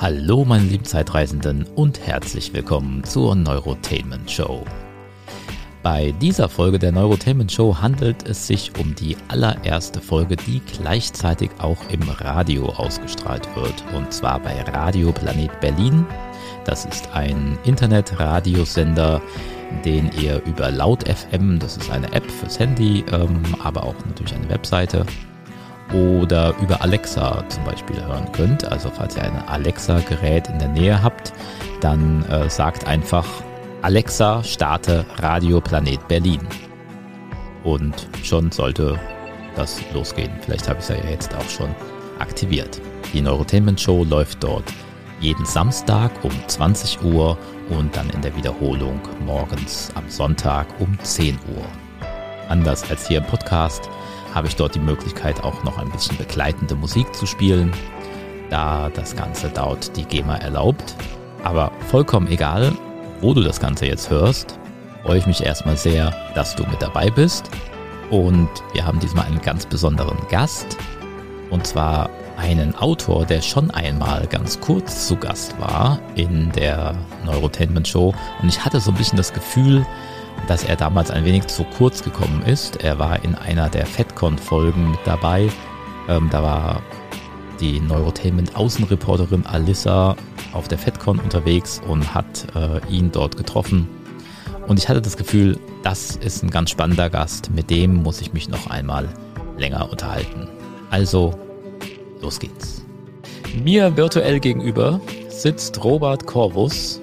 Hallo meine lieben Zeitreisenden und herzlich willkommen zur Neurotainment Show. Bei dieser Folge der Neurotainment Show handelt es sich um die allererste Folge, die gleichzeitig auch im Radio ausgestrahlt wird. Und zwar bei Radio Planet Berlin. Das ist ein Internetradiosender, den ihr über Laut FM, das ist eine App fürs Handy, ähm, aber auch natürlich eine Webseite, oder über Alexa zum Beispiel hören könnt. Also falls ihr ein Alexa-Gerät in der Nähe habt, dann äh, sagt einfach Alexa, starte Radio Planet Berlin. Und schon sollte das losgehen. Vielleicht habe ich es ja jetzt auch schon aktiviert. Die Neurotainment Show läuft dort jeden Samstag um 20 Uhr und dann in der Wiederholung morgens am Sonntag um 10 Uhr. Anders als hier im Podcast habe ich dort die Möglichkeit auch noch ein bisschen begleitende Musik zu spielen, da das Ganze dort die GEMA erlaubt. Aber vollkommen egal, wo du das Ganze jetzt hörst, freue ich mich erstmal sehr, dass du mit dabei bist. Und wir haben diesmal einen ganz besonderen Gast. Und zwar einen Autor, der schon einmal ganz kurz zu Gast war in der Neurotainment Show. Und ich hatte so ein bisschen das Gefühl, dass er damals ein wenig zu kurz gekommen ist. Er war in einer der FedCon-Folgen mit dabei. Ähm, da war die Neurotainment-Außenreporterin Alissa auf der FedCon unterwegs und hat äh, ihn dort getroffen. Und ich hatte das Gefühl, das ist ein ganz spannender Gast. Mit dem muss ich mich noch einmal länger unterhalten. Also, los geht's. Mir virtuell gegenüber sitzt Robert Corvus,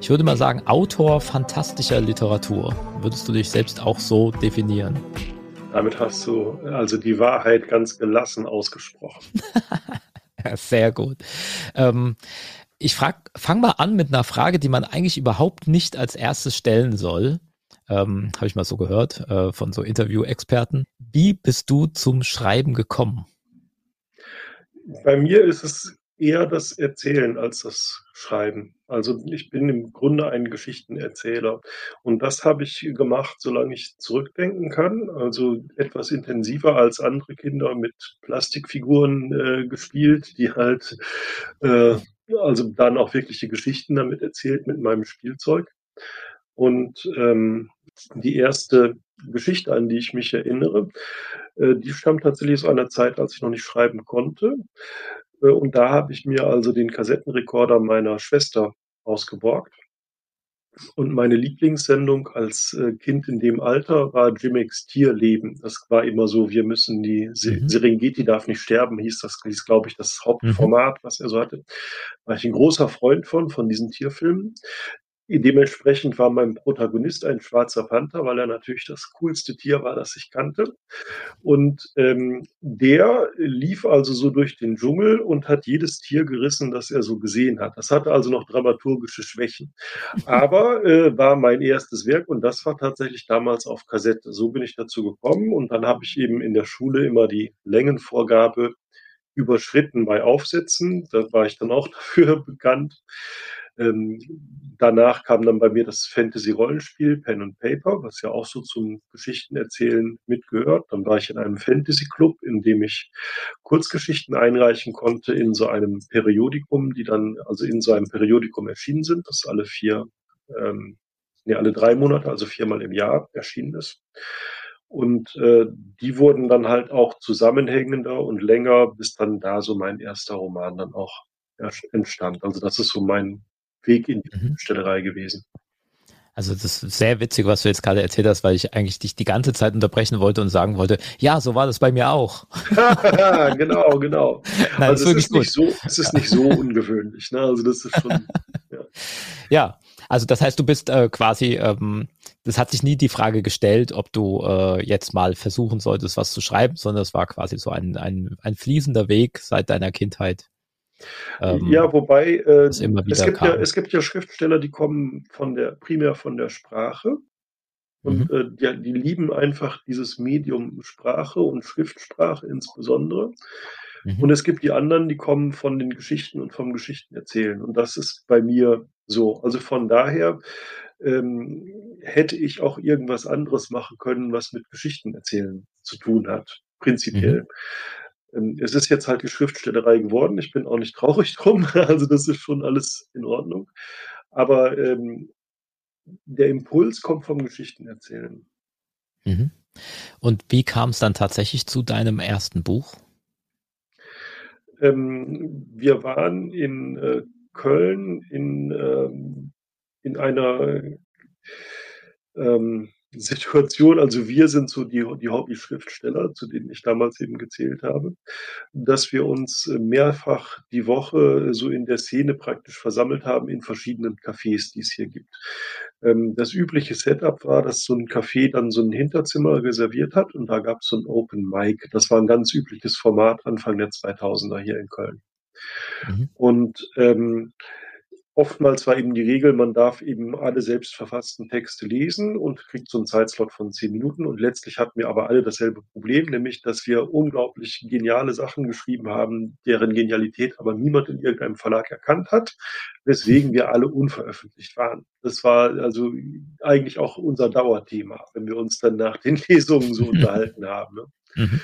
ich würde mal sagen, Autor fantastischer Literatur. Würdest du dich selbst auch so definieren? Damit hast du also die Wahrheit ganz gelassen ausgesprochen. sehr gut. Ähm, ich fange mal an mit einer Frage, die man eigentlich überhaupt nicht als erstes stellen soll. Ähm, Habe ich mal so gehört äh, von so Interview-Experten. Wie bist du zum Schreiben gekommen? Bei mir ist es eher das Erzählen als das Schreiben. Also ich bin im Grunde ein Geschichtenerzähler. Und das habe ich gemacht, solange ich zurückdenken kann. Also etwas intensiver als andere Kinder mit Plastikfiguren äh, gespielt, die halt äh, also dann auch wirkliche Geschichten damit erzählt mit meinem Spielzeug. Und ähm, die erste Geschichte, an die ich mich erinnere, äh, die stammt tatsächlich aus einer Zeit, als ich noch nicht schreiben konnte. Und da habe ich mir also den Kassettenrekorder meiner Schwester ausgeborgt. Und meine Lieblingssendung als äh, Kind in dem Alter war Jimmicks Tierleben. Das war immer so, wir müssen die mhm. Serengeti darf nicht sterben, hieß das, hieß, glaube ich, das Hauptformat, mhm. was er so hatte. War ich ein großer Freund von, von diesen Tierfilmen. Dementsprechend war mein Protagonist ein schwarzer Panther, weil er natürlich das coolste Tier war, das ich kannte. Und ähm, der lief also so durch den Dschungel und hat jedes Tier gerissen, das er so gesehen hat. Das hatte also noch dramaturgische Schwächen. Aber äh, war mein erstes Werk und das war tatsächlich damals auf Kassette. So bin ich dazu gekommen und dann habe ich eben in der Schule immer die Längenvorgabe überschritten bei Aufsätzen. Da war ich dann auch dafür bekannt. Ähm, danach kam dann bei mir das Fantasy-Rollenspiel Pen and Paper, was ja auch so zum Geschichtenerzählen mitgehört. Dann war ich in einem Fantasy-Club, in dem ich Kurzgeschichten einreichen konnte in so einem Periodikum, die dann also in so einem Periodikum erschienen sind, das alle vier, ähm, nee, alle drei Monate, also viermal im Jahr erschienen ist. Und äh, die wurden dann halt auch zusammenhängender und länger, bis dann da so mein erster Roman dann auch entstand. Also das ist so mein Weg in die mhm. Stellerei gewesen. Also das ist sehr witzig, was du jetzt gerade erzählt hast, weil ich eigentlich dich die ganze Zeit unterbrechen wollte und sagen wollte, ja, so war das bei mir auch. genau, genau. Nein, also es ist, nicht so, es ist nicht so ungewöhnlich. Ne? Also das ist schon. Ja. ja, also das heißt, du bist äh, quasi, ähm, das hat sich nie die Frage gestellt, ob du äh, jetzt mal versuchen solltest, was zu schreiben, sondern es war quasi so ein, ein, ein fließender Weg seit deiner Kindheit. Ähm, ja, wobei äh, es, gibt ja, es gibt ja Schriftsteller, die kommen von der primär von der Sprache und mhm. äh, die, die, lieben einfach dieses Medium Sprache und Schriftsprache insbesondere. Mhm. Und es gibt die anderen, die kommen von den Geschichten und vom Geschichtenerzählen. Und das ist bei mir so. Also von daher ähm, hätte ich auch irgendwas anderes machen können, was mit Geschichtenerzählen zu tun hat, prinzipiell. Mhm. Ähm, es ist jetzt halt die Schriftstellerei geworden. Ich bin auch nicht traurig drum. Also, das ist schon alles in Ordnung. Aber, ähm, der Impuls kommt vom Geschichtenerzählen. Mhm. Und wie kam's dann tatsächlich zu deinem ersten Buch? Ähm, wir waren in, äh, Köln in, ähm in einer, ähm, Situation also, wir sind so die die Hobbyschriftsteller, zu denen ich damals eben gezählt habe, dass wir uns, mehrfach die Woche so in der Szene praktisch versammelt haben in verschiedenen Cafés, die es hier gibt. Ähm, das übliche Setup war, dass so 'n Café dann so 'n Hinterzimmer reserviert hat und da gab's so 'n Open Mic. Das war 'n ganz übliches Format Anfang der 2000er hier in Köln. Mhm. Und, ähm, oftmals war eben die Regel, man darf eben alle selbst verfassten Texte lesen und kriegt so 'n Zeitslot von 10 Minuten und letztlich hatten wir aber alle dasselbe Problem, nämlich, dass wir unglaublich geniale Sachen geschrieben haben, deren Genialität aber niemand in irgendeinem Verlag erkannt hat, weswegen wir alle unveröffentlicht waren. Das war also eigentlich auch unser Dauerthema, wenn wir uns dann nach den Lesungen so unterhalten haben, ne? Mhm.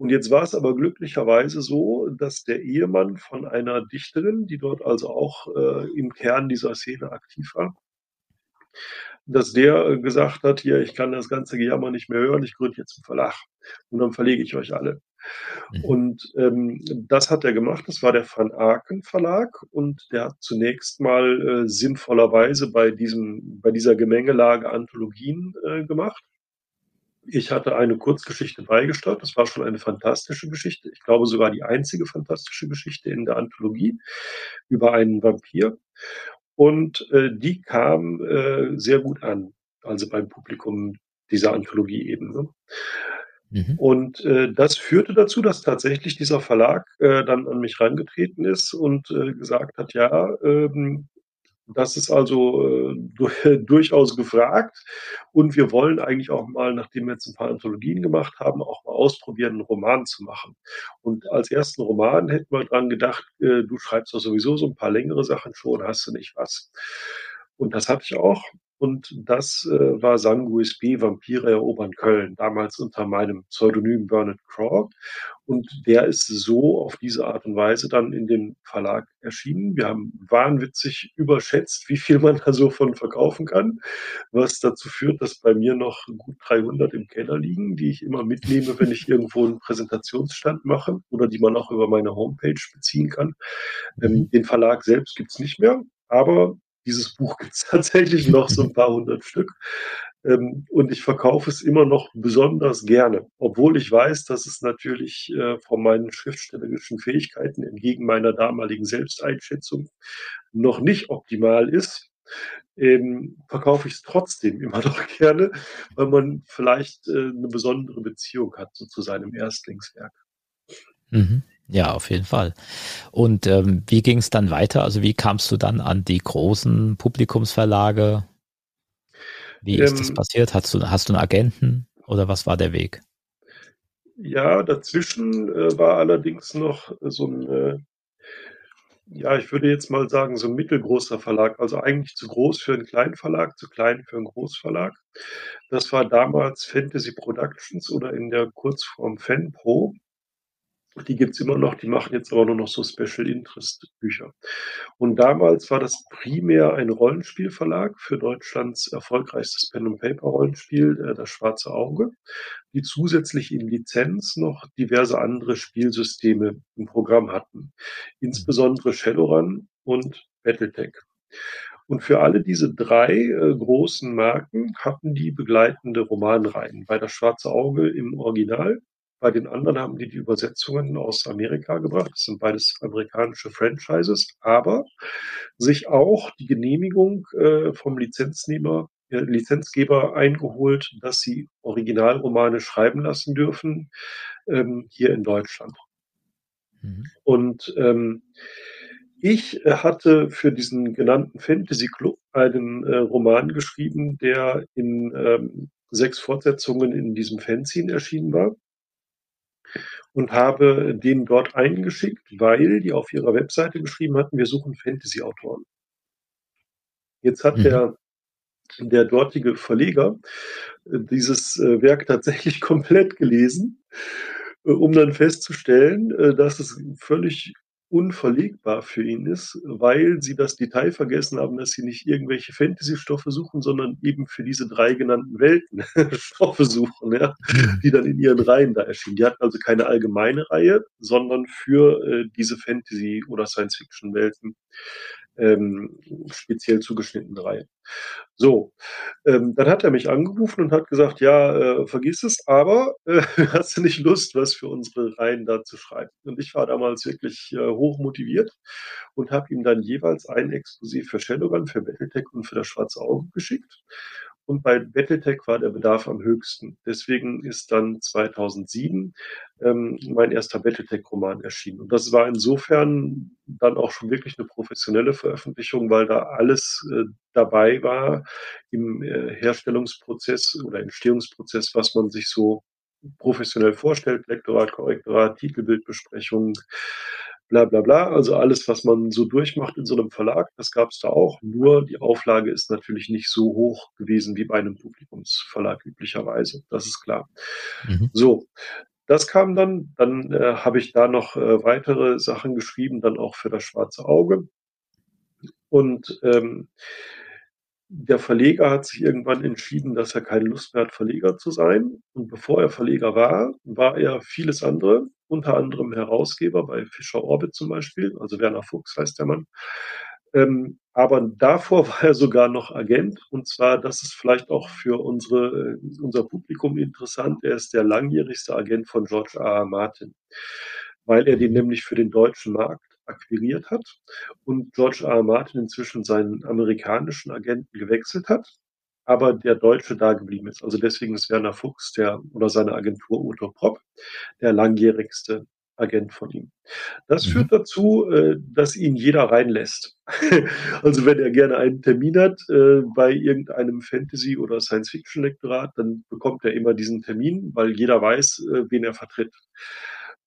Und jetzt war's aber glücklicherweise so, dass der Ehemann von einer Dichterin, die dort also auch, äh, im Kern dieser Szene aktiv war dass der, äh, gesagt hat: „Hier, ich kann das ganze Gejammer nicht mehr hören, ich gründe jetzt 'n Verlag und dann verlege ich euch alle.“ Mhm. Und, ähm, das hat er gemacht. Das war der Van Aken Verlag und der hat zunächst mal, äh, sinnvollerweise bei diesem bei dieser Gemengelage Anthologien, äh, gemacht. Ich hatte eine Kurzgeschichte beigesteuert. Das war schon eine fantastische Geschichte. Ich glaube sogar die einzige fantastische Geschichte in der Anthologie über einen Vampir. Und, äh, die kam, äh, sehr gut an, also beim Publikum dieser Anthologie eben, ne? Mhm. Und, äh, das führte dazu, dass tatsächlich dieser Verlag, äh, dann an mich rangetreten ist und, äh, gesagt hat: „Ja, ähm, das ist also, äh, du durchaus gefragt und wir wollen eigentlich auch mal, nachdem wir jetzt 'n paar Anthologien gemacht haben, auch mal ausprobieren, 'n Roman zu machen.“ Und als 1. Roman hätten wir dran gedacht: „Äh, du schreibst doch sowieso so 'n paar längere Sachen schon, hast du nicht was?“ Und das hatte ich auch. Und das, äh, war Sanguis B Vampire erobern Köln, damals unter meinem Pseudonym Bernard Craw. Und der ist so auf diese Art und Weise dann in dem Verlag erschienen. Wir haben wahnwitzig überschätzt, wie viel man da so von verkaufen kann, was dazu führt, dass bei mir noch gut 300 im Keller liegen, die ich immer mitnehme, wenn ich irgendwo 'n Präsentationsstand mache oder die man auch über meine Homepage beziehen kann. Mhm. Ähm, den Verlag selbst gibt's nicht mehr, aber dieses Buch gibt's tatsächlich noch, so 'n paar 100 Stück. Ähm, und ich verkaufe es immer noch besonders gerne, obwohl ich weiß, dass es natürlich, äh, von meinen schriftstellerischen Fähigkeiten entgegen meiner damaligen Selbsteinschätzung noch nicht optimal ist, ähm, verkaufe ich's trotzdem immer noch gerne, weil man vielleicht, äh, 'ne besondere Beziehung hat so zu seinem Erstlingswerk. Mhm. Ja, auf jeden Fall. Und, ähm, wie ging's dann weiter? Also, wie kamst du dann an die großen Publikumsverlage? Wie ist das Ähm passiert? Hattest du hast du 'n Agenten oder was war der Weg? Ja, dazwischen, äh, war allerdings noch so 'n, äh ja, ich würde jetzt mal sagen, so 'n mittelgroßer Verlag, also eigentlich zu groß für 'n Kleinverlag, zu klein für 'n Großverlag. Das war damals Fantasy Productions oder in der Kurzform Fan-Pro. Die gibt's immer noch, die machen jetzt aber nur noch so Special Interest Bücher. Und damals war das primär ein Rollenspielverlag für Deutschlands erfolgreichstes Pen&-Paper-Rollenspiel, äh, „Das Schwarze Auge“, die zusätzlich in Lizenz noch diverse andere Spielsysteme im Programm hatten, insbesondere Shadowrun und Battletech. Und für alle diese 3, äh, großen Marken hatten die begleitende Romanreihen. Bei „Das Schwarze Auge“ im Original, bei den anderen haben die die Übersetzungen aus Amerika gebracht. Das sind beides amerikanische Franchises, aber sich auch die Genehmigung, äh, vom Lizenznehmer äh, Lizenzgeber eingeholt, dass sie Originalromane schreiben lassen dürfen, ähm, hier in Deutschland. Mhm. Und, ähm, ich, äh, hatte für diesen genannten Fantasyclub einen, äh, Roman geschrieben, der in, ähm, 6 Fortsetzungen in diesem Fanzine erschienen war und habe den dort eingeschickt, weil die auf ihrer Webseite geschrieben hatten: „Wir suchen Fantasyautoren.“ Jetzt hat Mhm. der der dortige Verleger, äh, dieses, äh, Werk tatsächlich komplett gelesen äh, um dann festzustellen, dass es völlig unverlegbar für ihn ist, weil sie das Detail vergessen haben, dass sie nicht irgendwelche Fantasy-Stoffe suchen, sondern eben für diese 3 genannten Welten Stoffe suchen, ja, die dann in ihren Reihen da erschienen. Die hatten also keine allgemeine Reihe, sondern für, äh, diese Fantasy oder Science-Fiction-Welten, ähm, speziell zugeschnittene Reihe. So, ähm, dann hat er mich angerufen und hat gesagt: „Ja, äh, vergiss es, aber, äh, hast du nicht Lust, was für unsere Reihen da zu schreiben?“ Und ich war damals wirklich, äh, hoch motiviert und habe ihm dann jeweils ein Exposé für Shadowrun, für Battletech und für das Schwarze Auge geschickt. Und bei Battletech war der Bedarf am höchsten. Deswegen ist dann 2007, ähm, mein erster Battletech-Roman erschienen. Und das war insofern dann auch schon wirklich 'ne professionelle Veröffentlichung, weil da alles, äh, dabei war im, äh, Herstellungsprozess oder Entstehungsprozess, was man sich so professionell vorstellt, Lektorat, Korrektorat, Titelbildbesprechung, bla bla bla. Also, alles, was man so durchmacht in so 'nem Verlag, das gab's da auch. Nur die Auflage ist natürlich nicht so hoch gewesen wie bei 'nem Publikumsverlag üblicherweise. Das ist klar. Mhm. So, das kam dann. Dann, äh, habe ich da noch, äh, weitere Sachen geschrieben, dann auch für das Schwarze Auge. Und, ähm der Verleger hat sich irgendwann entschieden, dass er keine Lust mehr hat, Verleger zu sein. Und bevor er Verleger war, war er vieles andere, unter anderem Herausgeber bei Fischer Orbit zum Beispiel, also Werner Fuchs heißt der Mann. Ähm, aber davor war er sogar noch Agent, und zwar, das ist vielleicht auch für unsere äh, unser Publikum interessant, er ist der langjährigste Agent von George. R. Martin, weil er den nämlich für den deutschen Markt akquiriert hat und George. R. Martin inzwischen seinen amerikanischen Agenten gewechselt hat, aber der Deutsche dageblieben ist. Also, deswegen ist Werner Fuchs der oder seine Agentur Otto Propp der langjährigste Agent von ihm. Das Mhm. führt dazu, äh, dass ihn jeder reinlässt. Also, wenn er gerne einen Termin hat, äh, bei irgendeinem Fantasy oder Science-Fiction-Lektorat, dann bekommt er immer diesen Termin, weil jeder weiß, äh, wen er vertritt.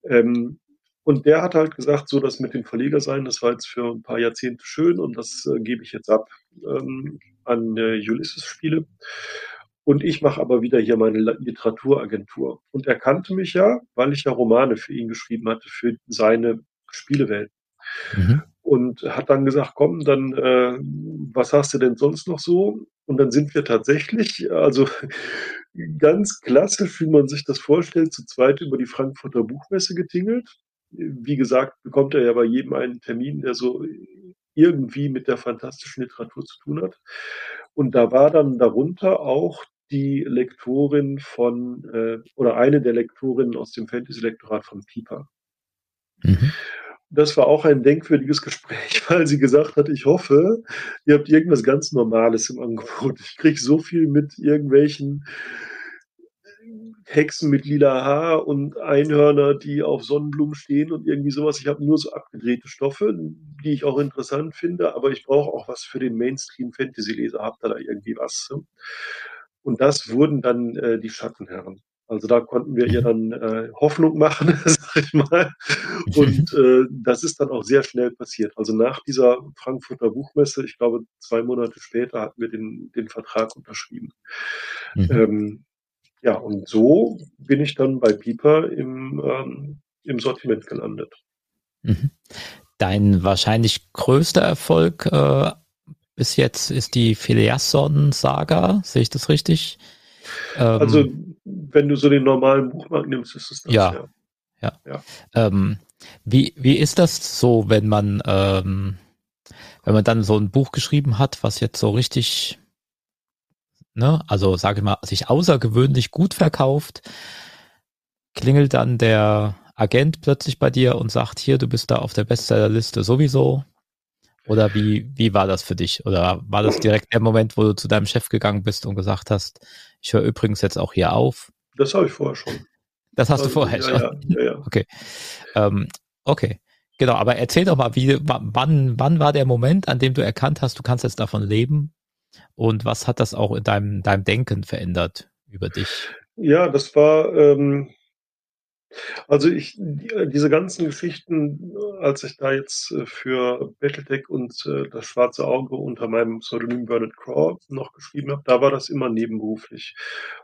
Ähm, und der hat halt gesagt: „So, das mit dem Verleger sein, das war jetzt für 'n paar Jahrzehnte schön und das, gebe ich jetzt ab, ähm, an, äh, Ulysses Spiele. Und ich mache aber wieder hier meine Literaturagentur.“ Und er kannte mich ja, weil ich ja Romane für ihn geschrieben hatte für seine Spielewelt. Mhm. Und hat dann gesagt: „Komm, dann, äh, was hast du denn sonst noch so?“ Und dann sind wir tatsächlich, also, ganz klassisch, wie man sich das vorstellt, zu zweit über die Frankfurter Buchmesse getingelt. Wie gesagt, bekommt er ja bei jedem einen Termin, der so irgendwie mit der phantastischen Literatur zu tun hat. Und da war dann darunter auch die Lektorin von, äh oder eine der Lektorinnen aus dem Fantasy-Lektorat von Piper. Mhm. Das war auch ein denkwürdiges Gespräch, weil sie gesagt hat: „Ich hoffe, ihr habt irgendwas ganz Normales im Angebot. Ich kriege so viel mit irgendwelchen Hexen mit lila Haar und Einhörner, die auf Sonnenblumen stehen und irgendwie so was. Ich habe nur so abgedrehte Stoffe, die ich auch interessant finde, aber ich brauche auch was für den Mainstream-Fantasy-Leser. Habt ihr da irgendwie was?“ Und das wurden dann, äh, die Schattenherren. Also, da konnten wir ihr Mhm. dann, äh, Hoffnung machen, sage ich mal. Und, äh, das ist dann auch sehr schnell passiert. Also, nach dieser Frankfurter Buchmesse, ich glaube, 2 Monate später hatten wir den den Vertrag unterschrieben. Mhm. Ähm, ja, und so bin ich dann bei Piper im, ähm im Sortiment gelandet. Mhm. Dein wahrscheinlich größter Erfolg, äh, bis jetzt ist die Filiasson-Saga. Sehe ich das richtig? Also, Ähm wenn du so den normalen Buchmarkt nimmst, ist es das, Ja. ja. Ja. Ja. Ähm, wie wie ist das so, wenn man ähm, wenn man dann so 'n Buch geschrieben hat, was jetzt so richtig ne, also, sage ich mal, sich außergewöhnlich gut verkauft klingelt dann der Agent plötzlich bei dir und sagt: „Hier, du bist da auf der Bestsellerliste sowieso?“ Oder wie wie war das für dich? Oder war das direkt der Moment, wo du zu deinem Chef gegangen bist und gesagt hast: „Ich höre übrigens jetzt auch hier auf?“ Das habe ich vorher schon. Das hast du Also, vorher ja, schon. ja, ja, ja. Okay. Ähm, okay. Genau, aber erzähl doch mal, wie wa wann wann war der Moment, an dem du erkannt hast, du kannst jetzt davon leben? Und was hat das auch in deinem deinem Denken verändert über dich? Ja, das war, ähm also, ich die diese ganzen Geschichten, als ich da jetzt, äh, für Battletech und, äh, das Schwarze Auge unter meinem Pseudonym Bernard Craw noch geschrieben habe, da war das immer nebenberuflich.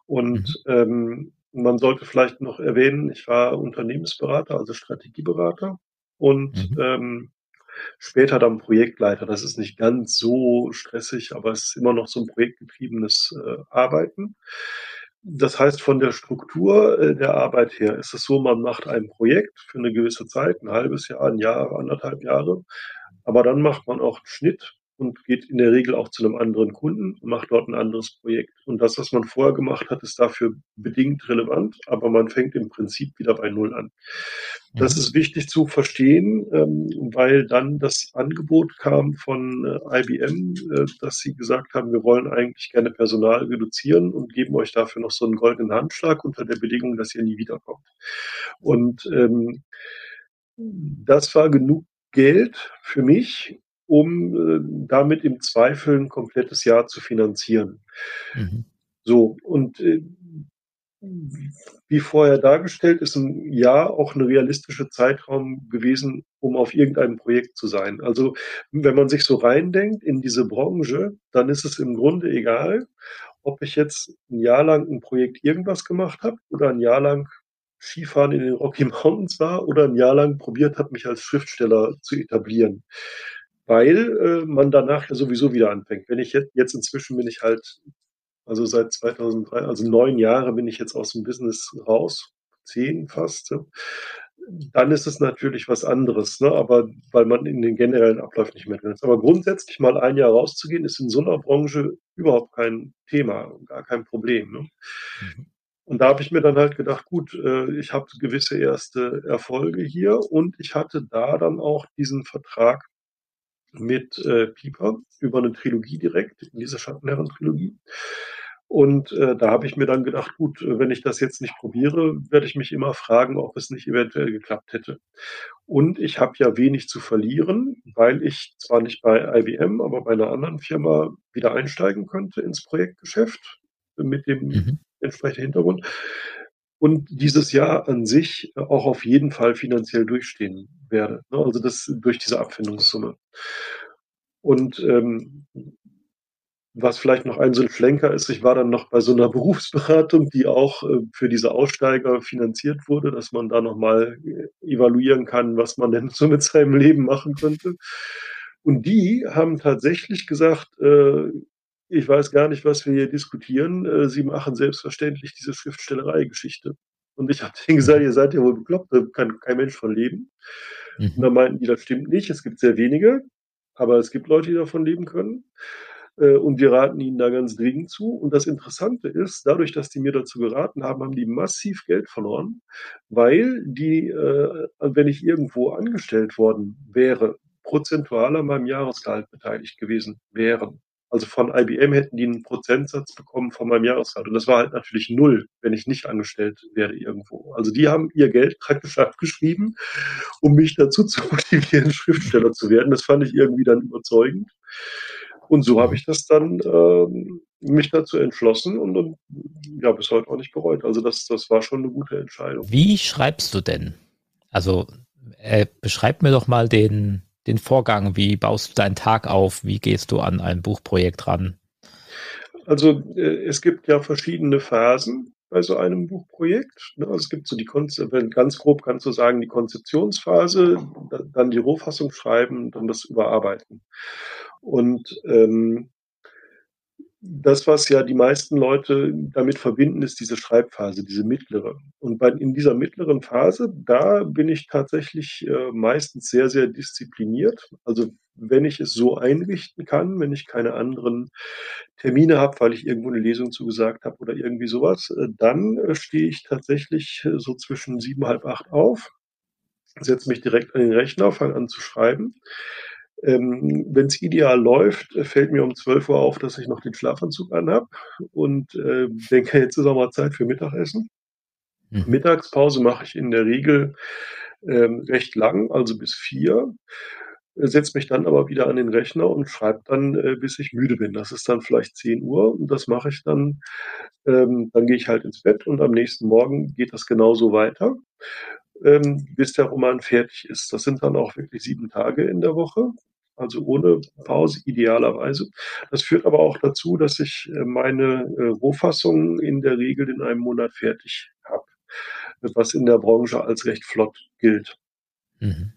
Mhm. Und, ähm man sollte vielleicht noch erwähnen, ich war Unternehmensberater, also Strategieberater und mhm. ähm, später dann Projektleiter. Das ist nicht ganz so stressig, aber es ist immer noch so ein projektgetriebenes äh, Arbeiten. Das heißt, von der Struktur äh, der Arbeit her ist es so, man macht ein Projekt für eine gewisse Zeit, ein halbes Jahr, ein Jahr, anderthalb Jahre. Aber dann macht man auch einen Schnitt und geht in der Regel auch zu einem anderen Kunden und macht dort ein anderes Projekt. Und das, was man vorher gemacht hat, ist dafür bedingt relevant, aber man fängt im Prinzip wieder bei Null an. Das mhm. ist wichtig zu verstehen, ähm, weil dann das Angebot kam von äh, IBM, äh, dass sie gesagt haben, wir wollen eigentlich gerne Personal reduzieren und geben euch dafür noch so einen goldenen Handschlag unter der Bedingung, dass ihr nie wiederkommt. Und ähm, das war genug Geld für mich, um äh, damit im Zweifel ein komplettes Jahr zu finanzieren. Mhm. So, und äh, wie vorher dargestellt, ist ein Jahr auch eine realistische Zeitraum gewesen, um auf irgendeinem Projekt zu sein. Also wenn man sich so reindenkt in diese Branche, dann ist es im Grunde egal, ob ich jetzt ein Jahr lang ein Projekt irgendwas gemacht habe oder ein Jahr lang Skifahren in den Rocky Mountains war oder ein Jahr lang probiert habe, mich als Schriftsteller zu etablieren weil äh, man danach ja sowieso wieder anfängt. Wenn ich jetzt, jetzt inzwischen bin ich halt, also seit 2003, also neun Jahre bin ich jetzt aus dem Business raus, zehn fast. Ja. Dann ist es natürlich was anderes, ne? aber weil man in den generellen Ablauf nicht mehr drin ist. Aber grundsätzlich mal ein Jahr rauszugehen, ist in so einer Branche überhaupt kein Thema, gar kein Problem. Ne? Mhm. Und da habe ich mir dann halt gedacht, gut, äh, ich habe gewisse erste Erfolge hier und ich hatte da dann auch diesen Vertrag mit äh, Pieper über eine Trilogie direkt, in dieser Schattenherren-Trilogie. Und äh, da habe ich mir dann gedacht, gut, wenn ich das jetzt nicht probiere, werde ich mich immer fragen, ob es nicht eventuell geklappt hätte. Und ich habe ja wenig zu verlieren, weil ich zwar nicht bei IBM, aber bei einer anderen Firma wieder einsteigen könnte ins Projektgeschäft mit dem mhm. entsprechenden Hintergrund und dieses Jahr an sich auch auf jeden Fall finanziell durchstehen werde. Ne? Also das durch diese Abfindungssumme. Und ähm, was vielleicht noch ein so ein Schlenker ist, ich war dann noch bei so einer Berufsberatung, die auch äh, für diese Aussteiger finanziert wurde, dass man da nochmal äh, evaluieren kann, was man denn so mit seinem Leben machen könnte. Und die haben tatsächlich gesagt, äh, ich weiß gar nicht, was wir hier diskutieren. Äh, Sie machen selbstverständlich diese Schriftstellerei-Geschichte. Und ich habe denen gesagt, ihr seid ja wohl bekloppt, da kann kein Mensch von leben. Mhm. Und dann meinten die, das stimmt nicht, es gibt sehr wenige, aber es gibt Leute, die davon leben können. Äh, und wir raten ihnen da ganz dringend zu. Und das Interessante ist, dadurch, dass die mir dazu geraten haben, haben die massiv Geld verloren, weil die, äh, wenn ich irgendwo angestellt worden wäre, prozentual an meinem Jahresgehalt beteiligt gewesen wären. Also von IBM hätten die einen Prozentsatz bekommen von meinem Jahresgehalt. Und das war halt natürlich null, wenn ich nicht angestellt werde irgendwo. Also die haben ihr Geld praktisch abgeschrieben, um mich dazu zu motivieren, Schriftsteller zu werden. Das fand ich irgendwie dann überzeugend. Und so habe ich das dann ähm, mich dazu entschlossen und, und ja, bis heute auch nicht bereut. Also das, das war schon eine gute Entscheidung. Wie schreibst du denn? Also äh, beschreib mir doch mal den, den Vorgang? Wie baust du deinen Tag auf? Wie gehst du an ein Buchprojekt ran? Also äh, es gibt ja verschiedene Phasen bei so einem Buchprojekt. Ne? Also es gibt so die ganz grob kannst du sagen, die Konzeptionsphase, dann die Rohfassung schreiben, dann das Überarbeiten. Und ähm, das, was ja die meisten Leute damit verbinden, ist diese Schreibphase, diese mittlere. Und bei, in dieser mittleren Phase, da bin ich tatsächlich äh, meistens sehr, sehr diszipliniert. Also wenn ich es so einrichten kann, wenn ich keine anderen Termine habe, weil ich irgendwo eine Lesung zugesagt habe oder irgendwie sowas, äh, dann äh, stehe ich tatsächlich äh, so zwischen sieben, halb acht auf, setze mich direkt an den Rechner, fange an zu schreiben ähm, Wenn es ideal läuft, fällt mir um 12 Uhr auf, dass ich noch den Schlafanzug anhab und äh, denke, jetzt ist auch mal Zeit für Mittagessen. Mhm. Mittagspause mache ich in der Regel ähm, recht lang, also bis vier. Setze mich dann aber wieder an den Rechner und schreibe dann, äh, bis ich müde bin. Das ist dann vielleicht 10 Uhr und das mache ich dann. Ähm, dann gehe ich halt ins Bett und am nächsten Morgen geht das genauso weiter ähm, bis der Roman fertig ist. Das sind dann auch wirklich sieben Tage in der Woche. Also ohne Pause idealerweise. Das führt aber auch dazu, dass ich äh, meine äh, Rohfassungen in der Regel in einem Monat fertig habe, was in der Branche als recht flott gilt. Mhm.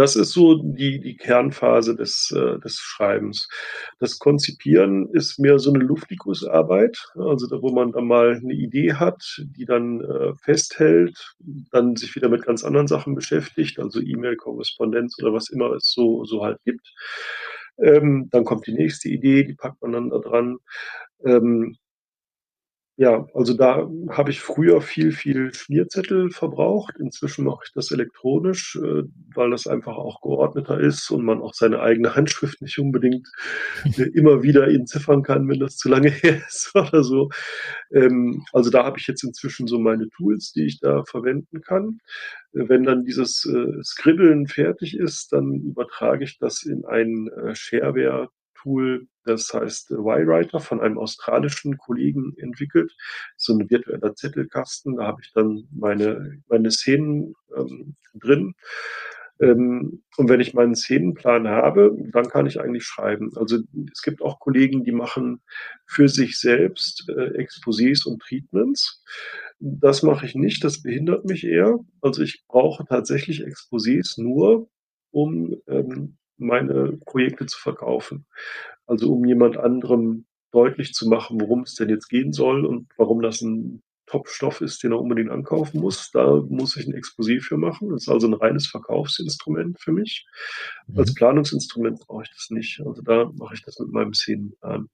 Das ist so die, die Kernphase des, äh, des Schreibens. Das Konzipieren ist mehr so eine Luftikusarbeit, also da, wo man dann mal eine Idee hat, die dann äh, festhält, dann sich wieder mit ganz anderen Sachen beschäftigt, also E-Mail-Korrespondenz oder was immer es so, so halt gibt. Ähm, dann kommt die nächste Idee, die packt man dann da dran. Ähm, ja, also da habe ich früher viel, viel Schmierzettel verbraucht. Inzwischen mache ich das elektronisch, äh, weil das einfach auch geordneter ist und man auch seine eigene Handschrift nicht unbedingt äh, immer wieder entziffern kann, wenn das zu lange her ist oder so. Ähm, also da habe ich jetzt inzwischen so meine Tools, die ich da verwenden kann. Äh, wenn dann dieses Scribbeln fertig ist, dann übertrage ich das in ein Shareware Tool, das heißt Y-Writer von einem australischen Kollegen entwickelt. So ein virtueller Zettelkasten, da habe ich dann meine, meine Szenen ähm, drin. Ähm, und wenn ich meinen Szenenplan habe, dann kann ich eigentlich schreiben. Also es gibt auch Kollegen, die machen für sich selbst äh, Exposés und Treatments. Das mache ich nicht, das behindert mich eher. Also ich brauche tatsächlich Exposés nur, um ähm, meine Projekte zu verkaufen. Also um jemand anderem deutlich zu machen, worum es denn jetzt gehen soll und warum das ein Top-Stoff ist, den er unbedingt ankaufen muss. Da muss ich ein Exposé für machen. Das ist also ein reines Verkaufsinstrument für mich. Mhm. Als Planungsinstrument brauche ich das nicht. Also da mache ich das mit meinem Szenenplan.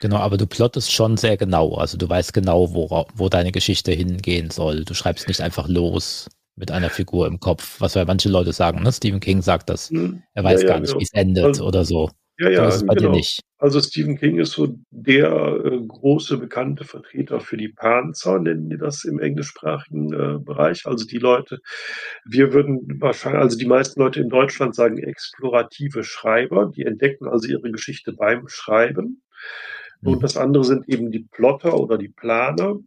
Genau, aber du plottest schon sehr genau. Also du weißt genau, wo, wo deine Geschichte hingehen soll. Du schreibst nicht einfach los mit einer Figur im Kopf, was ja manche Leute sagen. Ne? Stephen King sagt das, hm. er weiß ja, gar ja, nicht, genau. wie es endet also, oder so. Ja, ja, so genau. dir nicht. Also Stephen King ist so der äh, große bekannte Vertreter für die Panzer, nennen die das im englischsprachigen äh, Bereich. Also die Leute, wir würden wahrscheinlich, also die meisten Leute in Deutschland sagen explorative Schreiber, die entdecken also ihre Geschichte beim Schreiben. Und mhm. das andere sind eben die Plotter oder die Planer.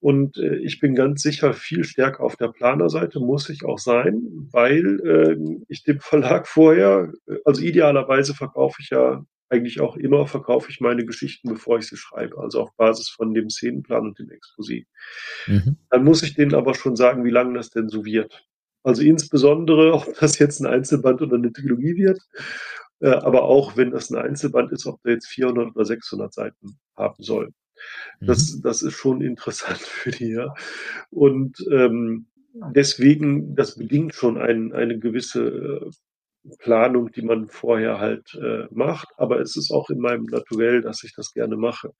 Und äh, ich bin ganz sicher viel stärker auf der Planerseite, muss ich auch sein, weil äh, ich dem Verlag vorher, äh, also idealerweise verkaufe ich ja eigentlich auch immer, verkaufe ich meine Geschichten, bevor ich sie schreibe, also auf Basis von dem Szenenplan und dem Exposé. Mhm. Dann muss ich denen aber schon sagen, wie lange das denn so wird. Also insbesondere, ob das jetzt ein Einzelband oder eine Trilogie wird, äh, aber auch wenn das ein Einzelband ist, ob der jetzt 400 oder 600 Seiten haben soll. Das, mhm. das ist schon interessant für die, ja. Und ähm, deswegen, das bedingt schon ein, eine gewisse äh, Planung, die man vorher halt äh, macht. Aber es ist auch in meinem Naturell, dass ich das gerne mache.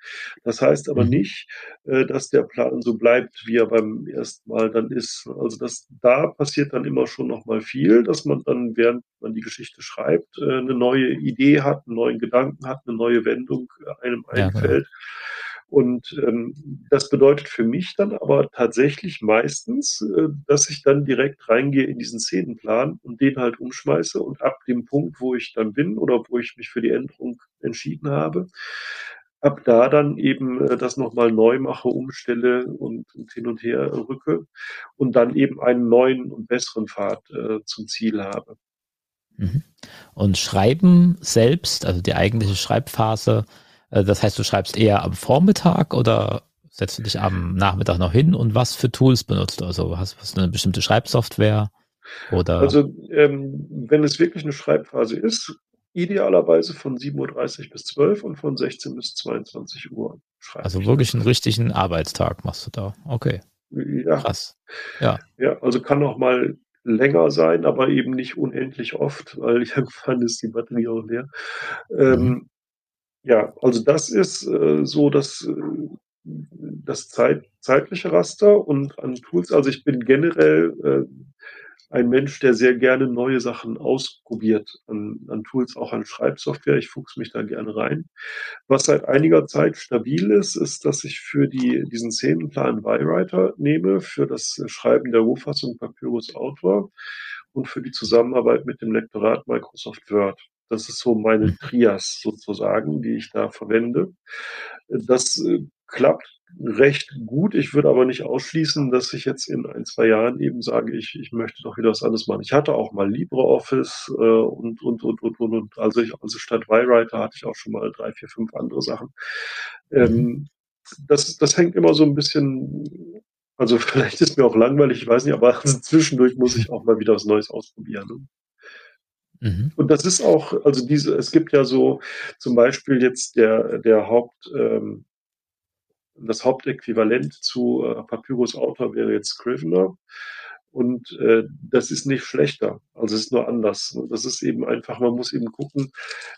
Das heißt aber mhm. nicht, äh, dass der Plan so bleibt, wie er beim ersten Mal dann ist. Also das, da passiert dann immer schon noch mal viel, dass man dann, während man die Geschichte schreibt, äh, eine neue Idee hat, einen neuen Gedanken hat, eine neue Wendung äh, einem einfällt. Ja, genau. Und ähm, das bedeutet für mich dann aber tatsächlich meistens, äh, dass ich dann direkt reingehe in diesen Szenenplan und den halt umschmeiße und ab dem Punkt, wo ich dann bin oder wo ich mich für die Änderung entschieden habe, ab da dann eben äh, das nochmal neu mache, umstelle und, und, hin und her rücke und dann eben einen neuen und besseren Pfad äh, zum Ziel habe. Mhm. Und Schreiben selbst, also die eigentliche Schreibphase, das heißt, du schreibst eher am Vormittag oder setzt du dich am Nachmittag noch hin und was für Tools benutzt du? Also hast, hast du eine bestimmte Schreibsoftware? Oder? Also ähm, wenn es wirklich eine Schreibphase ist, idealerweise von 7.30 Uhr bis 12 und von 16 bis 22 Uhr. Also wirklich einen richtigen Arbeitstag machst du da. Okay. Ja. Krass. Ja. Ja, also kann auch mal länger sein, aber eben nicht unendlich oft, weil irgendwann ist die Batterie auch leer. Ähm, mhm. Ja, also das ist äh, so das, äh, das Zeit, zeitliche Raster und an Tools. Also ich bin generell äh, ein Mensch, der sehr gerne neue Sachen ausprobiert, an, an Tools, auch an Schreibsoftware. Ich fuchs mich da gerne rein. Was seit einiger Zeit stabil ist, ist, dass ich für die, diesen Szenenplan Y-Writer nehme, für das Schreiben der Rohfassung Papyrus Autor und für die Zusammenarbeit mit dem Lektorat Microsoft Word. Das ist so meine mhm. Trias sozusagen, die ich da verwende. Das äh, klappt recht gut. Ich würde aber nicht ausschließen, dass ich jetzt in ein, zwei Jahren eben sage, ich, ich möchte doch wieder was anderes machen. Ich hatte auch mal LibreOffice äh, und, und, und, und, und, und. Also, ich, also statt Y-Writer hatte ich auch schon mal drei, vier, fünf andere Sachen. Ähm, mhm. das, das hängt immer so ein bisschen, also vielleicht ist mir auch langweilig, ich weiß nicht, aber zwischendurch muss ich auch mal wieder was Neues ausprobieren. Mhm. Und das ist auch, also diese, es gibt ja so zum Beispiel jetzt der, der Haupt, ähm, das Hauptäquivalent zu äh, Papyrus Autor wäre jetzt Scrivener. Und äh, das ist nicht schlechter, also es ist nur anders. Das ist eben einfach, man muss eben gucken,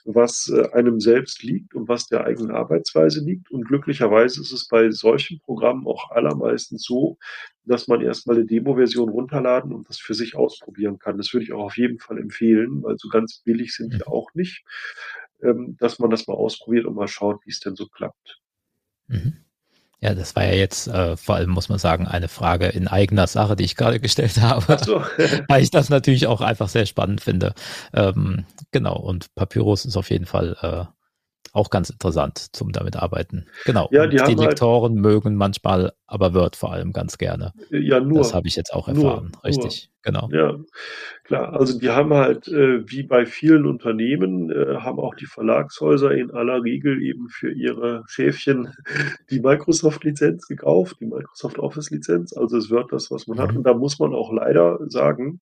was äh, einem selbst liegt und was der eigenen Arbeitsweise liegt. Und glücklicherweise ist es bei solchen Programmen auch allermeistens so, dass man erstmal eine Demo-Version runterladen und das für sich ausprobieren kann. Das würde ich auch auf jeden Fall empfehlen, weil so ganz billig sind die mhm. auch nicht, ähm, dass man das mal ausprobiert und mal schaut, wie es denn so klappt. Mhm. Ja, das war ja jetzt äh, vor allem, muss man sagen, eine Frage in eigener Sache, die ich gerade gestellt habe. Ach so. Weil ich das natürlich auch einfach sehr spannend finde. Ähm, genau, und Papyrus ist auf jeden Fall äh, auch ganz interessant zum damit arbeiten. Genau. Ja, die, die Lektoren halt, mögen manchmal aber Word vor allem ganz gerne. Ja, nur. Das habe ich jetzt auch erfahren. Nur, Richtig, nur. genau. Ja, klar. Also die haben halt, äh, wie bei vielen Unternehmen, äh, haben auch die Verlagshäuser in aller Regel eben für ihre Schäfchen die Microsoft-Lizenz gekauft, die Microsoft Office-Lizenz. Also es wird das, was man mhm. hat. Und da muss man auch leider sagen,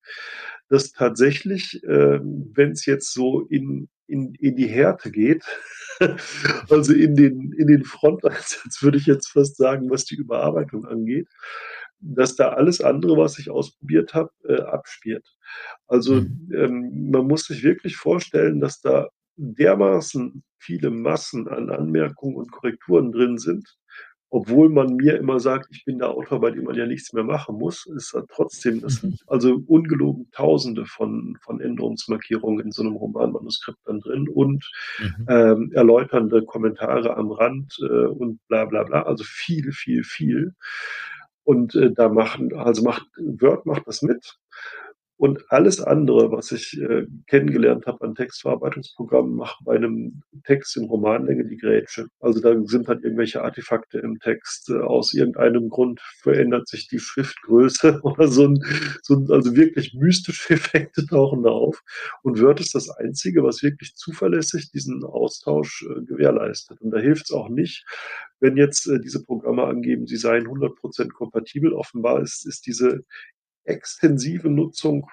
dass tatsächlich, äh, wenn es jetzt so in, in, in die Härte geht, also in den, in den Fronteinsatz würde ich jetzt fast sagen, was die Überarbeitung angeht, dass da alles andere, was ich ausprobiert habe, äh, abspielt. Also mhm. ähm, man muss sich wirklich vorstellen, dass da dermaßen viele Massen an Anmerkungen und Korrekturen drin sind, obwohl man mir immer sagt, ich bin der Autor, bei dem man ja nichts mehr machen muss, ist da trotzdem, das sind mhm. also ungelogen Tausende von, von Änderungsmarkierungen in so einem Romanmanuskript dann drin und mhm. ähm, erläuternde Kommentare am Rand äh, und bla bla bla, also viel, viel, viel. Und äh, da machen, also macht Word macht das mit. Und alles andere, was ich äh, kennengelernt habe an Textverarbeitungsprogrammen, macht bei einem Text in Romanlänge die Grätsche. Also da sind halt irgendwelche Artefakte im Text. Äh, aus irgendeinem Grund verändert sich die Schriftgröße oder so ein, so ein, also wirklich mystische Effekte tauchen da auf. Und Word ist das Einzige, was wirklich zuverlässig diesen Austausch äh, gewährleistet. Und da hilft es auch nicht, wenn jetzt äh, diese Programme angeben, sie seien 100% kompatibel. Offenbar ist, ist diese extensive Nutzung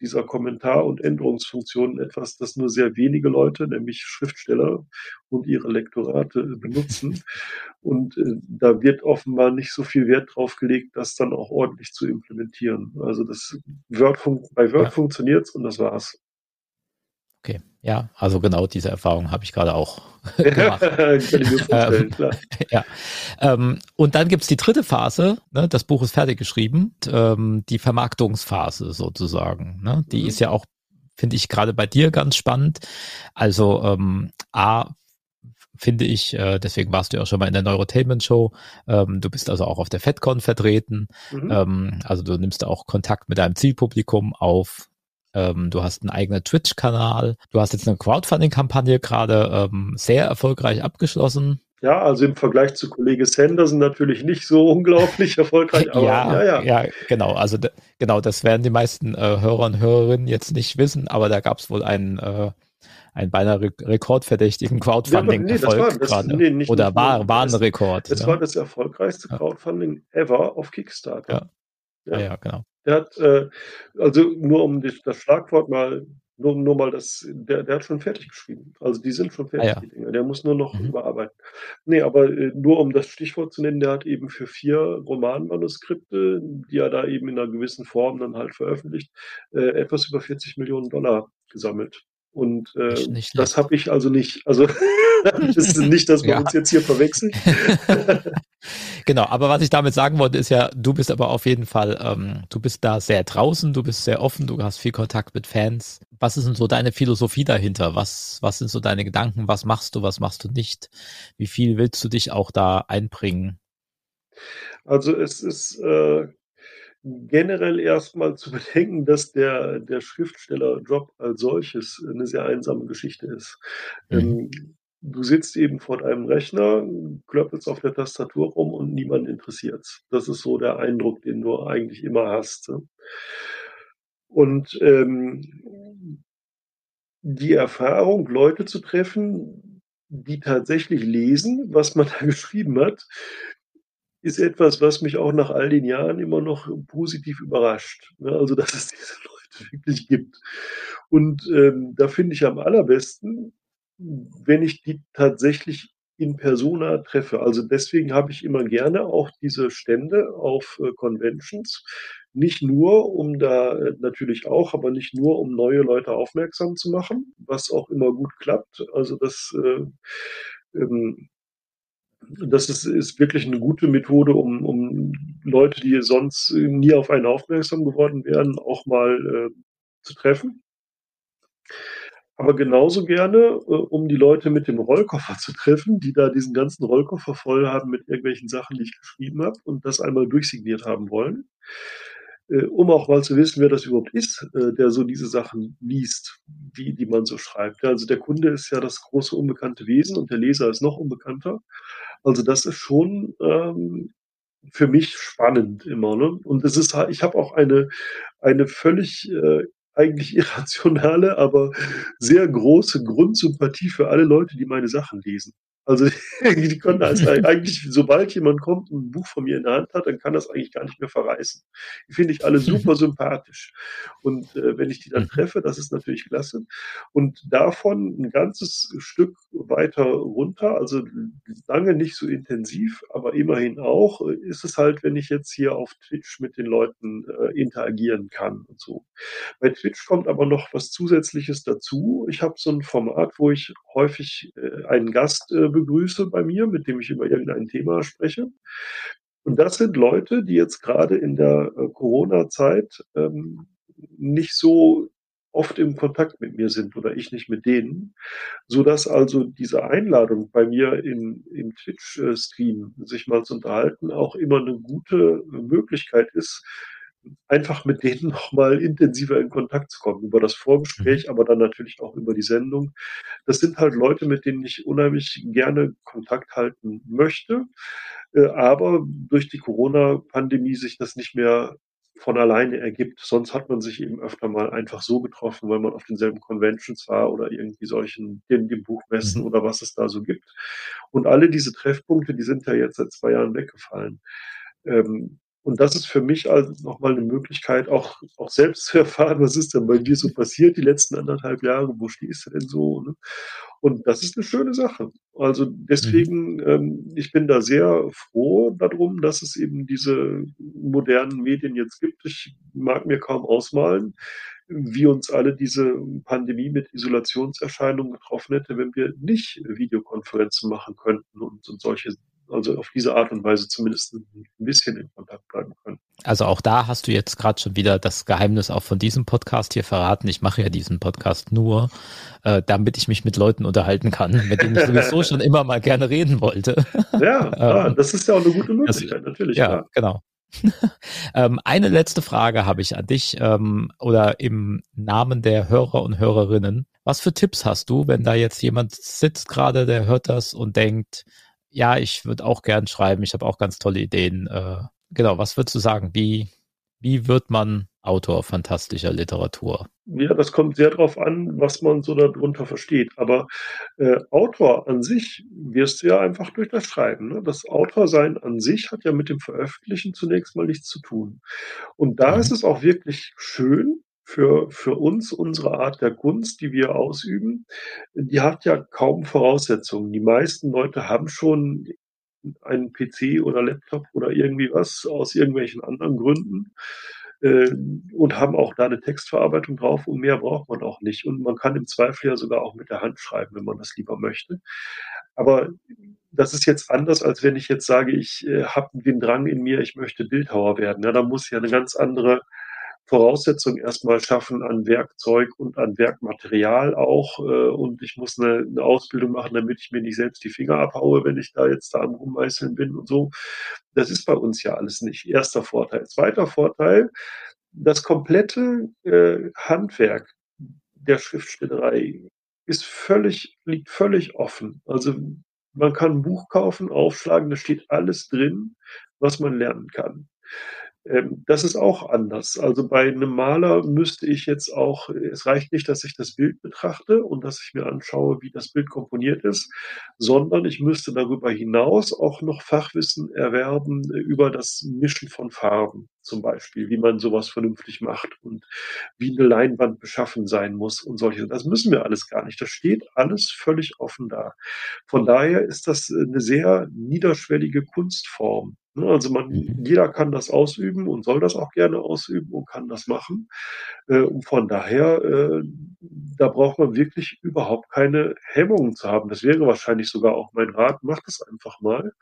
dieser Kommentar- und Änderungsfunktionen etwas, das nur sehr wenige Leute, nämlich Schriftsteller und ihre Lektorate benutzen. Und äh, da wird offenbar nicht so viel Wert drauf gelegt, das dann auch ordentlich zu implementieren. Also das Word bei Word ja. funktioniert und das war's. Okay, ja, also genau diese Erfahrung habe ich gerade auch gemacht. Ähm. Ja. Ähm, und dann gibt's die dritte Phase, ne, das Buch ist fertig geschrieben, ähm, die Vermarktungsphase sozusagen. Ne? Die mhm. ist ja auch, finde ich, gerade bei dir ganz spannend. Also ähm, A, finde ich, äh, deswegen warst du ja auch schon mal in der Neurotainment Show. Ähm, du bist also auch auf der FedCon vertreten. Mhm. Ähm, also du nimmst auch Kontakt mit deinem Zielpublikum auf. Ähm, du hast einen eigenen Twitch-Kanal. Du hast jetzt eine Crowdfunding-Kampagne gerade ähm, sehr erfolgreich abgeschlossen. Ja, also im Vergleich zu Kollege Sanderson natürlich nicht so unglaublich erfolgreich. Aber, ja, ja, ja, ja. genau. Also genau, das werden die meisten äh, Hörer und Hörerinnen jetzt nicht wissen, aber da gab es wohl einen äh, einen beinahe re rekordverdächtigen Crowdfunding-Erfolg nee, nee, Oder war, war ein Rekord. Es ja. war das erfolgreichste Crowdfunding ever auf Kickstarter. Ja, ja, genau. Der hat, äh, also nur um das Schlagwort mal, nur, nur mal das, der, der hat schon fertig geschrieben. Also die sind schon fertig, ah, ja. die Dinge. Der muss nur noch mhm. überarbeiten. Nee, aber äh, nur um das Stichwort zu nennen, der hat eben für vier Romanmanuskripte, die er da eben in einer gewissen Form dann halt veröffentlicht, äh, etwas über 40 Millionen Dollar gesammelt. Und äh, nicht, nicht das habe ich also nicht. Also das ist nicht, dass wir ja. uns jetzt hier verwechseln. genau, aber was ich damit sagen wollte, ist ja, du bist aber auf jeden Fall, ähm, du bist da sehr draußen, du bist sehr offen, du hast viel Kontakt mit Fans. Was ist denn so deine Philosophie dahinter? Was, was sind so deine Gedanken? Was machst du, was machst du nicht? Wie viel willst du dich auch da einbringen? Also es ist äh, generell erstmal zu bedenken, dass der, der Schriftstellerjob als solches eine sehr einsame Geschichte ist. Mhm. Ähm, du sitzt eben vor deinem Rechner, klöppelst auf der Tastatur rum und niemand interessiert's. Das ist so der Eindruck, den du eigentlich immer hast, ne? Und, ähm, die Erfahrung, Leute zu treffen, die tatsächlich lesen, was man da geschrieben hat, ist etwas, was mich auch nach all den Jahren immer noch positiv überrascht, ne? Also, dass es diese Leute wirklich gibt. Und, ähm, da finde ich am allerbesten, wenn ich die tatsächlich in persona treffe. Also, deswegen habe ich immer gerne auch diese Stände auf, äh, Conventions. Nicht nur, um da äh, natürlich auch, aber nicht nur, um neue Leute aufmerksam zu machen, was auch immer gut klappt. Also, das, äh, ähm das ist ist wirklich 'ne gute Methode, um um Leute, die sonst nie auf einen aufmerksam geworden wären, auch mal, äh, zu treffen. Aber genauso gerne, äh, um die Leute mit dem Rollkoffer zu treffen, die da diesen ganzen Rollkoffer voll haben mit irgendwelchen Sachen, die ich geschrieben habe und das einmal durchsigniert haben wollen. Äh, um auch mal zu wissen, wer das überhaupt ist, äh, der so diese Sachen liest, die die man so schreibt. Also der Kunde ist ja das große unbekannte Wesen und der Leser ist noch unbekannter. Also, das ist schon, ähm, für mich spannend immer, ne? Und es ist ich habe auch eine eine völlig, äh, eigentlich irrationale, aber sehr große Grundsympathie für alle Leute, die meine Sachen lesen. Also, die können das eigentlich sobald jemand kommt und 'n Buch von mir in der Hand hat, dann kann das eigentlich gar nicht mehr verreißen. Die finde ich alle super sympathisch. Und, äh, wenn ich die dann Mhm. treffe, das ist natürlich klasse. Und davon 'n ganzes Stück weiter runter, also lange nicht so intensiv, aber immerhin auch, äh, ist es halt, wenn ich jetzt hier auf Twitch mit den Leuten, äh, interagieren kann und so. Bei Twitch kommt aber noch was Zusätzliches dazu. Ich habe so 'n Format, wo ich häufig, äh, einen Gast, äh, begrüße bei mir, mit dem ich über irgendein Thema spreche. Und das sind Leute, die jetzt grade in der, äh, Corona-Zeit, ähm, nicht so oft im Kontakt mit mir sind oder ich nicht mit denen, sodass also diese Einladung bei mir im im Twitch äh, Stream, sich mal zu unterhalten, auch immer 'ne gute Möglichkeit ist, einfach mit denen noch mal intensiver in Kontakt zu kommen über das Mhm. Vorgespräch, aber dann natürlich auch über die Sendung. Das sind halt Leute, mit denen ich unheimlich gerne Kontakt halten möchte, äh, aber durch die Corona-Pandemie sich das nicht mehr von alleine ergibt. Sonst hat man sich eben öfter mal einfach so getroffen, weil man auf denselben Conventions war oder irgendwie solchen den den Buchmessen Mhm. oder was es da so gibt. Und alle diese Treffpunkte, die sind ja jetzt seit 2 Jahren weggefallen. Ähm, und das ist für mich also noch mal 'ne Möglichkeit, auch auch selbst zu erfahren, was ist denn bei dir so passiert die letzten 1 1/2 Jahre? Wo stehst du denn so, ne? Und das ist 'ne schöne Sache. Also, Mhm. deswegen, ähm, ich bin da sehr froh da drum, dass es eben diese modernen Medien jetzt gibt. Ich mag mir kaum ausmalen, wie uns alle diese Pandemie mit Isolationserscheinungen getroffen hätte, wenn wir nicht Videokonferenzen machen könnten und und solche also auf diese Art und Weise zumindest 'n bisschen in Kontakt bleiben können. Also, auch da hast du jetzt grad schon wieder das Geheimnis auch von diesem Podcast hier verraten. Ich mache ja diesen Podcast nur, äh, damit ich mich mit Leuten unterhalten kann, mit denen ich sowieso schon immer mal gerne reden wollte. Ja, ah, das ist ja auch 'ne gute das Möglichkeit, natürlich, ja, klar. genau. Ähm, eine letzte Frage habe ich an dich, ähm, oder im Namen der Hörer und Hörerinnen. Was für Tipps hast du, wenn da jetzt jemand sitzt grade, der hört das und denkt: „Ja, ich würde auch gern schreiben, ich habe auch ganz tolle Ideen“, äh, genau, was würdest du sagen? Wie wie wird man Autor fantastischer Literatur? Ja, das kommt sehr drauf an, was man so da drunter versteht. Aber, äh, Autor an sich wirst du ja einfach durch das Schreiben, ne? Das Autorsein an sich hat ja mit dem Veröffentlichen zunächst mal nichts zu tun. Und da ist Mhm. es auch wirklich schön für für uns, unsere Art der Kunst, die wir ausüben, die hat ja kaum Voraussetzungen. Die meisten Leute haben schon einen PC oder Laptop oder irgendwie was aus irgendwelchen anderen Gründen, ähm, und haben auch da 'ne Textverarbeitung drauf und mehr braucht man auch nicht. Und man kann im Zweifel ja sogar auch mit der Hand schreiben, wenn man das lieber möchte. Aber das ist jetzt anders, als wenn ich jetzt sage, ich, äh, habe den Drang in mir, ich möchte Bildhauer werden. Ja, da muss ja 'ne ganz andere Voraussetzung erst mal schaffen an Werkzeug und an Werkmaterial auch, äh, und ich muss 'ne 'ne Ausbildung machen, damit ich mir nicht selbst die Finger abhaue, wenn ich da jetzt da am Rummeißeln bin und so. Das ist bei uns ja alles nicht. 1. Vorteil. 2. Vorteil: Das komplette, äh, Handwerk der Schriftstellerei ist völlig liegt völlig offen. Also, man kann 'n Buch kaufen, aufschlagen, da steht alles drin, was man lernen kann. Ähm, das ist auch anders. Also, bei 'nem Maler müsste ich jetzt auch es reicht nicht, dass ich das Bild betrachte und dass ich mir anschaue, wie das Bild komponiert ist, sondern ich müsste darüber hinaus auch noch Fachwissen erwerben über das Mischen von Farben zum Beispiel, wie man so was vernünftig macht und wie 'ne Leinwand beschaffen sein muss und solche das müssen wir alles gar nicht. Das steht alles völlig offen da. Von daher ist das, äh, 'ne sehr niederschwellige Kunstform, ne? Also, man Mhm. jeder kann das ausüben und soll das auch gerne ausüben und kann das machen. Äh, und von daher, äh, da braucht man wirklich überhaupt keine Hemmungen zu haben. Das wäre wahrscheinlich sogar auch mein Rat: Macht es einfach mal.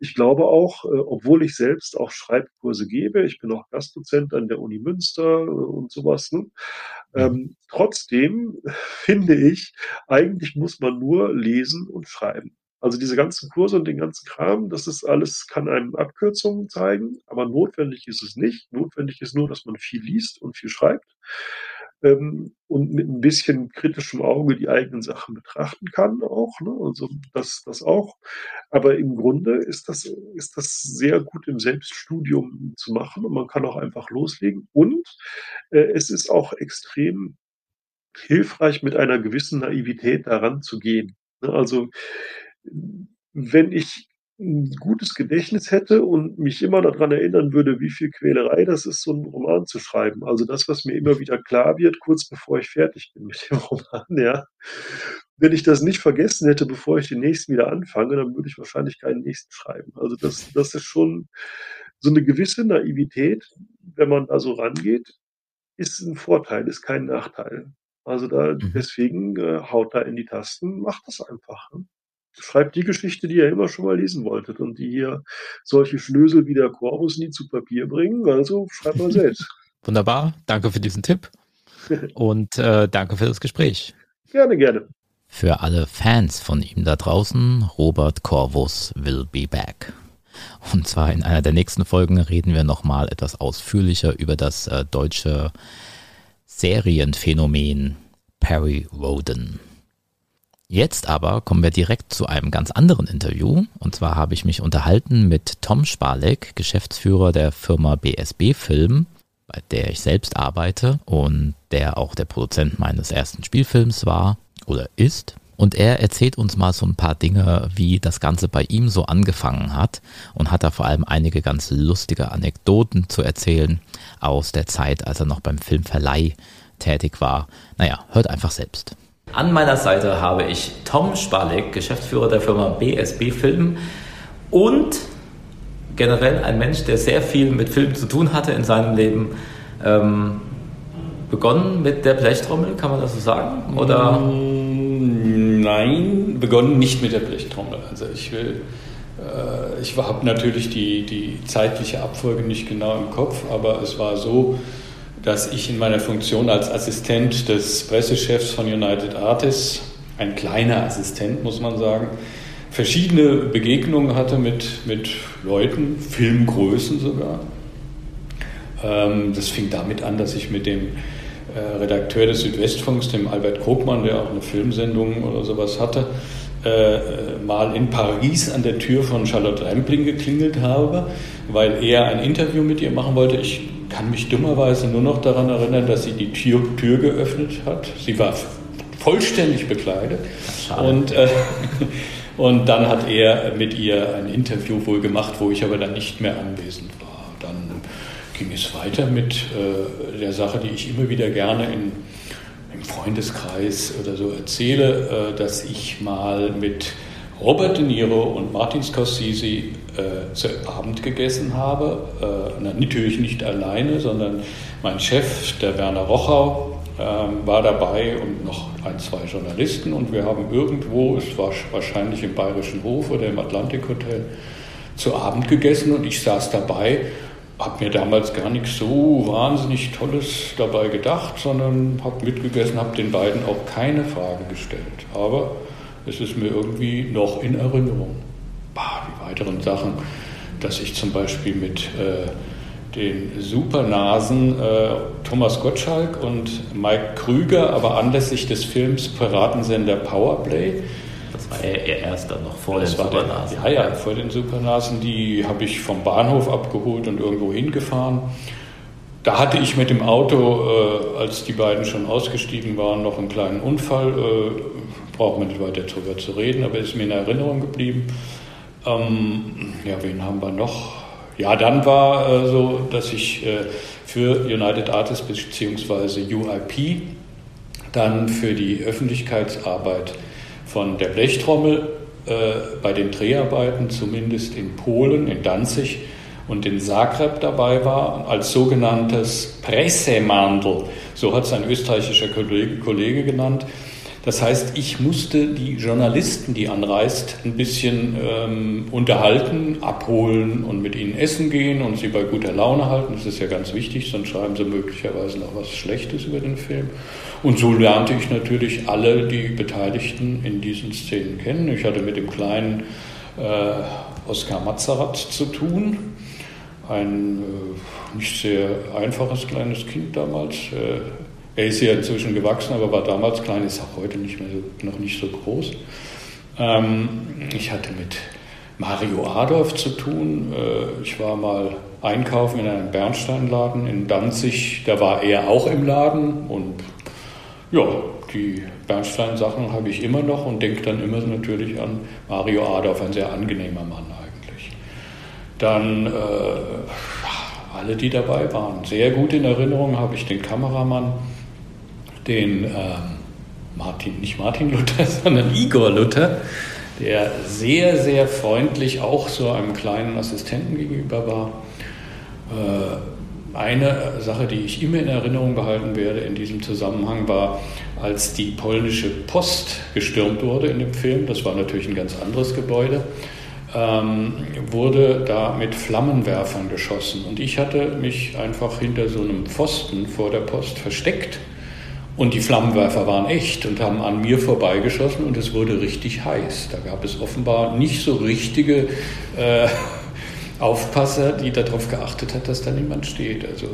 Ich glaube auch, äh, obwohl ich selbst auch Schreibkurse gebe, ich bin auch Gastdozent an der Uni Münster und so was, ne? Mhm. Ähm, trotzdem finde ich, eigentlich muss man nur lesen und schreiben. Also, diese ganzen Kurse und den ganzen Kram, das ist alles kann einem Abkürzungen zeigen, aber notwendig ist es nicht. Notwendig ist nur, dass man viel liest und viel schreibt, ähm, und mit 'n bisschen kritischem Auge die eigenen Sachen betrachten kann auch, ne? Also, das das auch. Aber im Grunde ist das ist das sehr gut im Selbststudium zu machen und man kann auch einfach loslegen. Und, äh, es ist auch extrem hilfreich, mit einer gewissen Naivität da ranzugehen, ne? Also, wenn ich 'n gutes Gedächtnis hätte und mich immer da dran erinnern würde, wie viel Quälerei das ist, so 'n Roman zu schreiben. Also, das, was mir immer wieder klar wird, kurz bevor ich fertig bin mit dem Roman, ja. Wenn ich das nicht vergessen hätte, bevor ich den nächsten wieder anfange, dann würde ich wahrscheinlich keinen nächsten schreiben. Also, das das ist schon so 'ne gewisse Naivität, wenn man da so rangeht, ist 'n Vorteil, ist kein Nachteil. Also, da Mhm. deswegen, äh, haut da in die Tasten, macht das einfach, ne? Schreibt die Geschichte, die ihr immer schon mal lesen wolltet und die hier solche Schnösel wie der Corvus nie zu Papier bringen, also schreibt mal selbst. Wunderbar, danke für diesen Tipp und, äh, danke für das Gespräch. Gerne, gerne. Für alle Fans von ihm da draußen, Robert Corvus will be back. Und zwar in einer der nächsten Folgen reden wir noch mal etwas ausführlicher über das, äh, deutsche Serienphänomen Perry Rhodan. Jetzt aber kommen wir direkt zu einem ganz anderen Interview. Und zwar habe ich mich unterhalten mit Tom Spalek, Geschäftsführer der Firma BSB Film, bei der ich selbst arbeite und der auch der Produzent meines ersten Spielfilms war oder ist. Und er erzählt uns mal so ein paar Dinge, wie das Ganze bei ihm so angefangen hat und hat da vor allem einige ganz lustige Anekdoten zu erzählen aus der Zeit, als er noch beim Filmverleih tätig war. Naja, hört einfach selbst. An meiner Seite habe ich Tom Spalek, Geschäftsführer der Firma BSB Film und generell ein Mensch, der sehr viel mit Film zu tun hatte in seinem Leben. Ähm, begonnen mit der Blechtrommel, kann man das so sagen? Oder? Nein, begonnen nicht mit der Blechtrommel. Also ich will, äh, ich habe natürlich die, die zeitliche Abfolge nicht genau im Kopf, aber es war so, dass ich in meiner Funktion als Assistent des Pressechefs von United Artists, ein kleiner Assistent muss man sagen, verschiedene Begegnungen hatte mit, mit Leuten, Filmgrößen sogar. Ähm, das fing damit an, dass ich mit dem äh, Redakteur des Südwestfunks, dem Albert Krogmann, der auch eine Filmsendung oder sowas hatte, äh, mal in Paris an der Tür von Charlotte Rampling geklingelt habe, weil er ein Interview mit ihr machen wollte. Ich kann mich dummerweise nur noch daran erinnern, dass sie die Tür, Tür geöffnet hat. Sie war vollständig bekleidet. Schade. Und, äh, und dann hat er mit ihr ein Interview wohl gemacht, wo ich aber dann nicht mehr anwesend war. Dann ging es weiter mit äh, der Sache, die ich immer wieder gerne in, Freundeskreis oder so erzähle, äh, dass ich mal mit Robert De Niro und Martin Scorsese äh, zu Abend gegessen habe. Äh, natürlich nicht alleine, sondern mein Chef, der Werner Rochau, ähm, war dabei und noch ein, zwei Journalisten. Und wir haben irgendwo, es war wahrscheinlich im Bayerischen Hof oder im Atlantik Hotel, zu Abend gegessen und ich saß dabei habe mir damals gar nichts so wahnsinnig Tolles dabei gedacht, sondern habe mitgegessen, habe den beiden auch keine Frage gestellt. Aber es ist mir irgendwie noch in Erinnerung. Bah, die weiteren Sachen, dass ich zum Beispiel mit äh, den Supernasen äh, Thomas Gottschalk und Mike Krüger, aber anlässlich des Films Piratensender Powerplay. Er erst dann noch vor das den Supernasen. Der, ja, ja, vor den Supernasen. Die habe ich vom Bahnhof abgeholt und irgendwo hingefahren. Da hatte ich mit dem Auto, äh, als die beiden schon ausgestiegen waren, noch einen kleinen Unfall. Äh, braucht man nicht weiter darüber zu reden, aber ist mir in Erinnerung geblieben. Ähm, ja, wen haben wir noch? Ja, dann war äh, so, dass ich äh, für United Artists bzw. UIP dann für die Öffentlichkeitsarbeit von der Blechtrommel äh, bei den Dreharbeiten, zumindest in Polen, in Danzig und in Zagreb dabei war, als sogenanntes Pressemandel, so hat es ein österreichischer Kollege, Kollege genannt. Das heißt, ich musste die Journalisten, die anreist, ein bisschen ähm, unterhalten, abholen und mit ihnen essen gehen und sie bei guter Laune halten. Das ist ja ganz wichtig, sonst schreiben sie möglicherweise noch was Schlechtes über den Film. Und so lernte ich natürlich alle die Beteiligten in diesen Szenen kennen. Ich hatte mit dem kleinen äh, Oskar Mazarat zu tun, ein äh, nicht sehr einfaches kleines Kind damals. Äh, er ist ja inzwischen gewachsen, aber war damals klein, ist auch heute nicht mehr so, noch nicht so groß. Ähm, ich hatte mit Mario Adolf zu tun. Äh, ich war mal einkaufen in einem Bernsteinladen in Danzig. Da war er auch im Laden und ja, die Bernstein-Sachen habe ich immer noch und denke dann immer natürlich an Mario Adolf, ein sehr angenehmer Mann eigentlich. Dann äh, alle, die dabei waren. Sehr gut in Erinnerung habe ich den Kameramann den ähm, Martin, nicht Martin Luther, sondern Igor Luther, der sehr, sehr freundlich auch so einem kleinen Assistenten gegenüber war. Äh, eine Sache, die ich immer in Erinnerung behalten werde in diesem Zusammenhang, war, als die polnische Post gestürmt wurde in dem Film, das war natürlich ein ganz anderes Gebäude, ähm, wurde da mit Flammenwerfern geschossen. Und ich hatte mich einfach hinter so einem Pfosten vor der Post versteckt und die Flammenwerfer waren echt und haben an mir vorbeigeschossen und es wurde richtig heiß. Da gab es offenbar nicht so richtige äh, Aufpasser, die darauf geachtet hat, dass da niemand steht. Also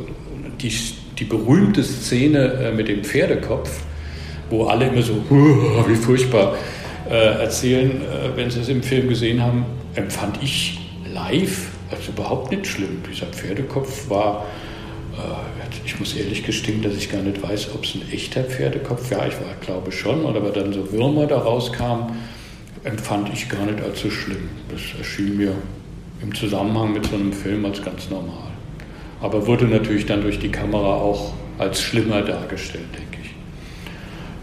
die, die berühmte Szene äh, mit dem Pferdekopf, wo alle immer so, wie furchtbar, äh, erzählen, äh, wenn sie es im Film gesehen haben, empfand ich live als überhaupt nicht schlimm. Dieser Pferdekopf war ich muss ehrlich gestehen, dass ich gar nicht weiß, ob es ein echter Pferdekopf war. Ich war, glaube schon, oder aber dann so Würmer da rauskamen, empfand ich gar nicht so schlimm. Das erschien mir im Zusammenhang mit so einem Film als ganz normal. Aber wurde natürlich dann durch die Kamera auch als schlimmer dargestellt, denke ich.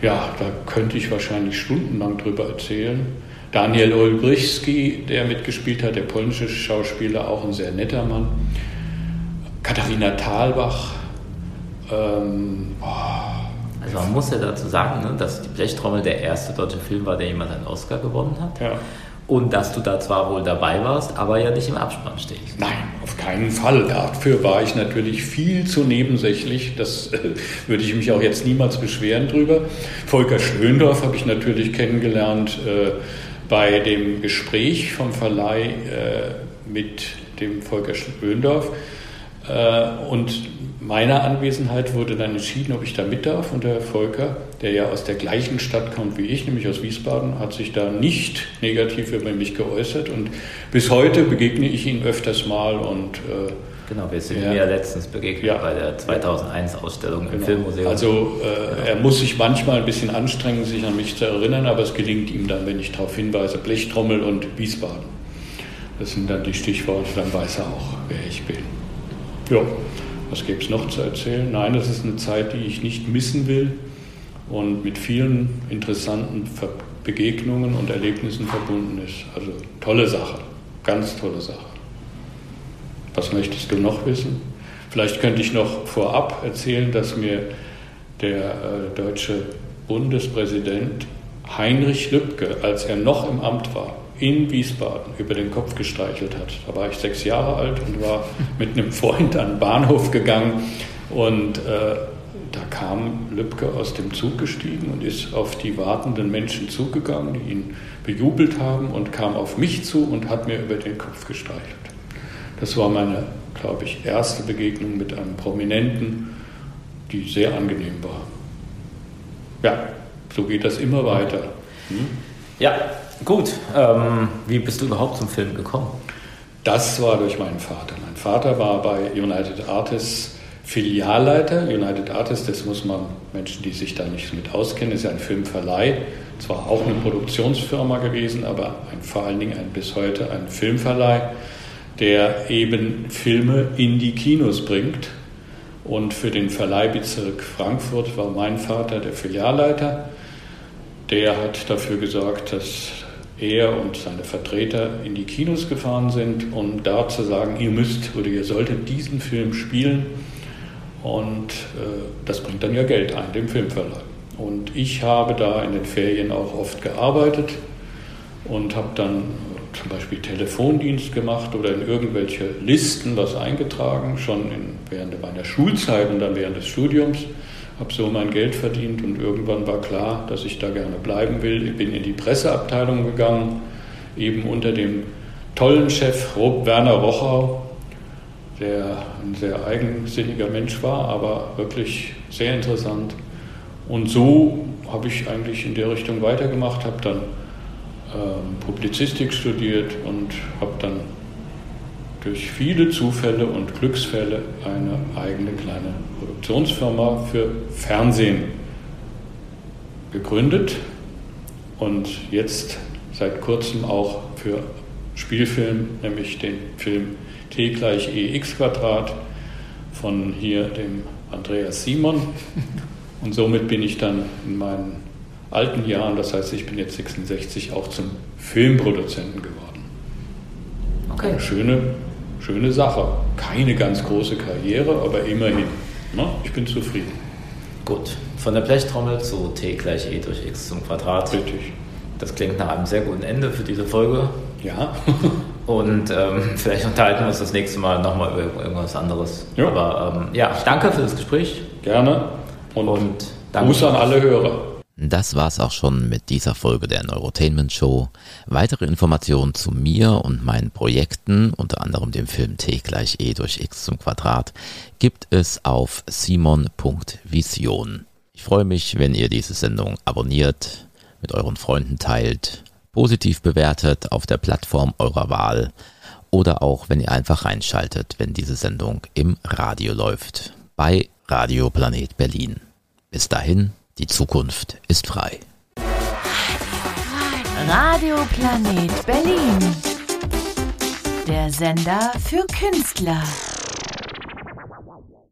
Ja, da könnte ich wahrscheinlich stundenlang drüber erzählen. Daniel Olbrichski, der mitgespielt hat, der polnische Schauspieler, auch ein sehr netter Mann. Katharina Thalbach. Ähm, also man muss ja dazu sagen, ne, dass die Blechtrommel der erste deutsche Film war, der jemand einen Oscar gewonnen hat. Ja. Und dass du da zwar wohl dabei warst, aber ja nicht im Abspann stehst. Nein, auf keinen Fall. Dafür war ich natürlich viel zu nebensächlich. Das äh, würde ich mich auch jetzt niemals beschweren drüber. Volker Schlöndorf habe ich natürlich kennengelernt äh, bei dem Gespräch vom Verleih äh, mit dem Volker Schlöndorf. Äh, und meiner Anwesenheit wurde dann entschieden, ob ich da mit darf. Und der Volker, der ja aus der gleichen Stadt kommt wie ich, nämlich aus Wiesbaden, hat sich da nicht negativ über mich geäußert. Und bis heute begegne ich ihn öfters mal. Und, äh, genau, wir sind ja, mir letztens begegnet ja, bei der 2001-Ausstellung im genau. Filmmuseum. Also äh, genau. er muss sich manchmal ein bisschen anstrengen, sich an mich zu erinnern, aber es gelingt ihm dann, wenn ich darauf hinweise, Blechtrommel und Wiesbaden. Das sind dann die Stichworte, dann weiß er auch, wer ich bin. Ja, was gäbe es noch zu erzählen? Nein, das ist eine Zeit, die ich nicht missen will und mit vielen interessanten Begegnungen und Erlebnissen verbunden ist. Also tolle Sache, ganz tolle Sache. Was möchtest du noch wissen? Vielleicht könnte ich noch vorab erzählen, dass mir der äh, deutsche Bundespräsident Heinrich Lübcke, als er noch im Amt war, in Wiesbaden über den Kopf gestreichelt hat. Da war ich sechs Jahre alt und war mit einem Freund an den Bahnhof gegangen und äh, da kam Lübcke aus dem Zug gestiegen und ist auf die wartenden Menschen zugegangen, die ihn bejubelt haben und kam auf mich zu und hat mir über den Kopf gestreichelt. Das war meine glaube ich, erste Begegnung mit einem Prominenten, die sehr angenehm war. Ja, so geht das immer weiter. Hm? Ja, gut. Ähm, wie bist du überhaupt zum Film gekommen? Das war durch meinen Vater. Mein Vater war bei United Artists Filialleiter. United Artists, das muss man Menschen, die sich da nicht mit auskennen, ist ja ein Filmverleih. Zwar auch eine Produktionsfirma gewesen, aber ein, vor allen Dingen ein, bis heute ein Filmverleih, der eben Filme in die Kinos bringt. Und für den Verleihbezirk Frankfurt war mein Vater der Filialleiter. Der hat dafür gesorgt, dass er und seine Vertreter in die Kinos gefahren sind, um da zu sagen, ihr müsst oder ihr solltet diesen Film spielen. Und äh, das bringt dann ja Geld ein, dem Filmverleih. Und ich habe da in den Ferien auch oft gearbeitet und habe dann zum Beispiel Telefondienst gemacht oder in irgendwelche Listen was eingetragen, schon in, während meiner Schulzeit und dann während des Studiums habe so mein Geld verdient und irgendwann war klar, dass ich da gerne bleiben will. Ich bin in die Presseabteilung gegangen, eben unter dem tollen Chef Werner Rochau, der ein sehr eigensinniger Mensch war, aber wirklich sehr interessant. Und so habe ich eigentlich in der Richtung weitergemacht, habe dann ähm, Publizistik studiert und habe dann durch viele Zufälle und Glücksfälle eine eigene kleine Produktionsfirma für Fernsehen gegründet und jetzt seit kurzem auch für Spielfilm, nämlich den Film T gleich EX Quadrat von hier dem Andreas Simon. Und somit bin ich dann in meinen alten Jahren, das heißt, ich bin jetzt 66, auch zum Filmproduzenten geworden. Okay. Eine schöne schöne Sache. Keine ganz große Karriere, aber immerhin. Ne? Ich bin zufrieden. Gut, von der Blechtrommel zu T gleich E durch X zum Quadrat. Richtig. Das klingt nach einem sehr guten Ende für diese Folge. Ja. Und ähm, vielleicht unterhalten wir uns das nächste Mal nochmal über irgendwas anderes. Ja. Aber ähm, ja, danke für das Gespräch. Gerne. Und, Und Gruß an alle Hörer. Das war's auch schon mit dieser Folge der Neurotainment Show. Weitere Informationen zu mir und meinen Projekten, unter anderem dem Film T gleich E durch X zum Quadrat, gibt es auf simon.vision. Ich freue mich, wenn ihr diese Sendung abonniert, mit euren Freunden teilt, positiv bewertet auf der Plattform eurer Wahl oder auch wenn ihr einfach reinschaltet, wenn diese Sendung im Radio läuft, bei Radio Planet Berlin. Bis dahin, die Zukunft ist frei. Radio Planet Berlin. Der Sender für Künstler.